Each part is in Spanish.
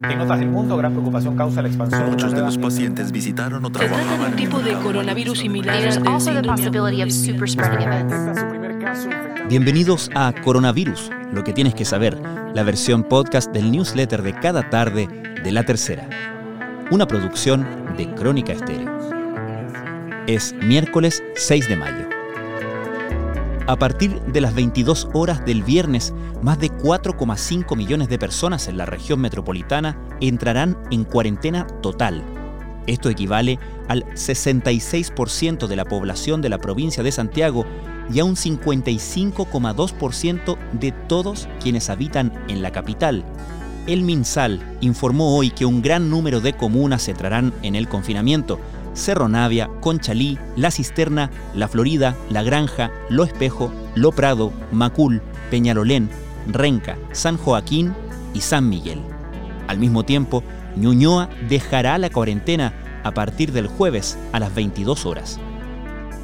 En otras del mundo, gran preocupación causa la expansión. Muchos de los pacientes visitaron o Se trata de un tipo de coronavirus similar infectado. Bienvenidos a Coronavirus, lo que tienes que saber, la versión podcast del newsletter de cada tarde de La Tercera. Una producción de Crónica Estéreo. Es miércoles 6 de mayo. A partir de las 22 horas del viernes, más de 4,5 millones de personas en la región metropolitana entrarán en cuarentena total. Esto equivale al 66% de la población de la provincia de Santiago y a un 55,2% de todos quienes habitan en la capital. El MinSal informó hoy que un gran número de comunas entrarán en el confinamiento. Cerro Navia, Conchalí, La Cisterna, La Florida, La Granja, Lo Espejo, Lo Prado, Macul, Peñalolén, Renca, San Joaquín y San Miguel. Al mismo tiempo, Ñuñoa dejará la cuarentena a partir del jueves a las 22 horas.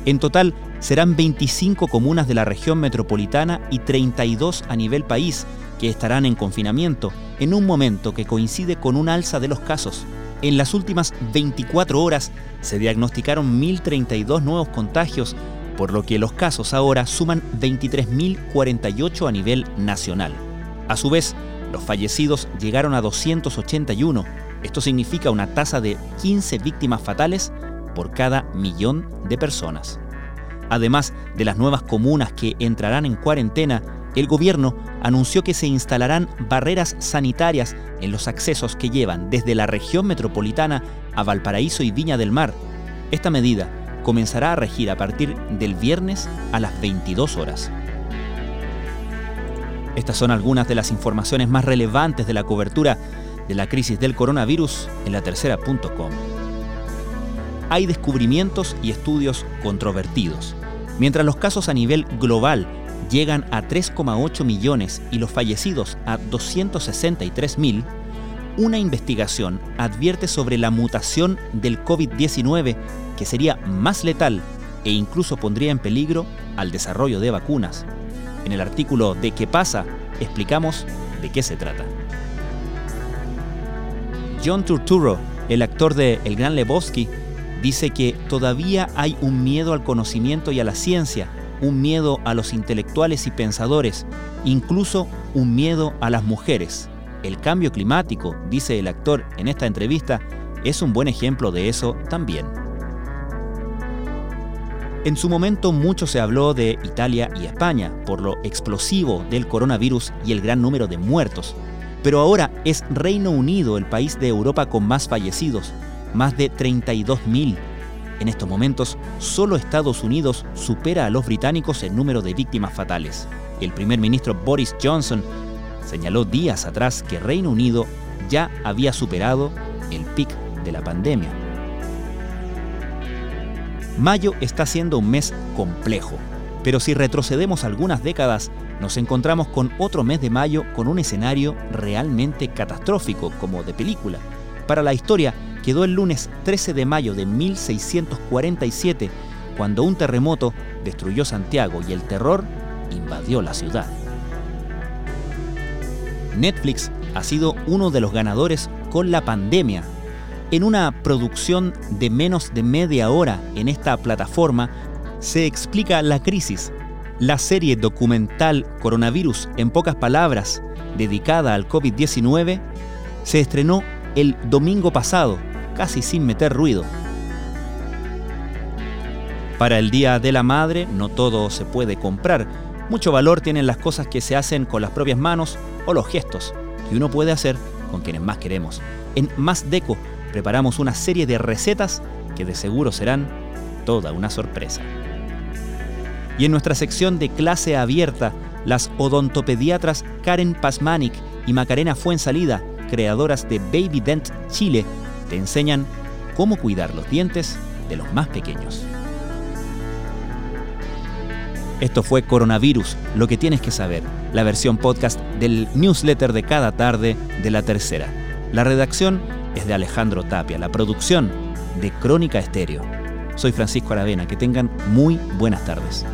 En total, serán 25 comunas de la región metropolitana y 32 a nivel país que estarán en confinamiento en un momento que coincide con un alza de los casos. En las últimas 24 horas se diagnosticaron 1.032 nuevos contagios, por lo que los casos ahora suman 23.048 a nivel nacional. A su vez, los fallecidos llegaron a 281. Esto significa una tasa de 15 víctimas fatales por cada millón de personas. Además de las nuevas comunas que entrarán en cuarentena, el gobierno anunció que se instalarán barreras sanitarias en los accesos que llevan desde la región metropolitana a Valparaíso y Viña del Mar. Esta medida comenzará a regir a partir del viernes a las 22 horas. Estas son algunas de las informaciones más relevantes de la cobertura de la crisis del coronavirus en la tercera.com. Hay descubrimientos y estudios controvertidos. Mientras los casos a nivel global llegan a 3,8 millones y los fallecidos a 263 mil, una investigación advierte sobre la mutación del COVID-19 que sería más letal e incluso pondría en peligro al desarrollo de vacunas. En el artículo de ¿Qué pasa? explicamos de qué se trata. John Turturro, el actor de El Gran Lebowski, dice que todavía hay un miedo al conocimiento y a la ciencia, un miedo a los intelectuales y pensadores, incluso un miedo a las mujeres. El cambio climático, dice el actor en esta entrevista, es un buen ejemplo de eso también. En su momento mucho se habló de Italia y España por lo explosivo del coronavirus y el gran número de muertos, pero ahora es Reino Unido el país de Europa con más fallecidos, más de 32.000. En estos momentos, solo Estados Unidos supera a los británicos en número de víctimas fatales. El primer ministro Boris Johnson señaló días atrás que Reino Unido ya había superado el pic de la pandemia. Mayo está siendo un mes complejo, pero si retrocedemos algunas décadas, nos encontramos con otro mes de mayo con un escenario realmente catastrófico, como de película. Para la historia, quedó el lunes 13 de mayo de 1647, cuando un terremoto destruyó Santiago y el terror invadió la ciudad. Netflix ha sido uno de los ganadores con la pandemia. En una producción de menos de media hora en esta plataforma se explica la crisis. La serie documental Coronavirus, en pocas palabras, dedicada al COVID-19, se estrenó el domingo pasado, casi sin meter ruido. Para el Día de la Madre no todo se puede comprar. Mucho valor tienen las cosas que se hacen con las propias manos o los gestos que uno puede hacer con quienes más queremos. En Más Deco preparamos una serie de recetas que de seguro serán toda una sorpresa. Y en nuestra sección de clase abierta, las odontopediatras Karen Pasmanic y Macarena Fuensalida, creadoras de Baby Dent Chile, te enseñan cómo cuidar los dientes de los más pequeños. Esto fue Coronavirus, lo que tienes que saber, la versión podcast del newsletter de cada tarde de la tercera. La redacción es de Alejandro Tapia, la producción de Crónica Estéreo. Soy Francisco Aravena, que tengan muy buenas tardes.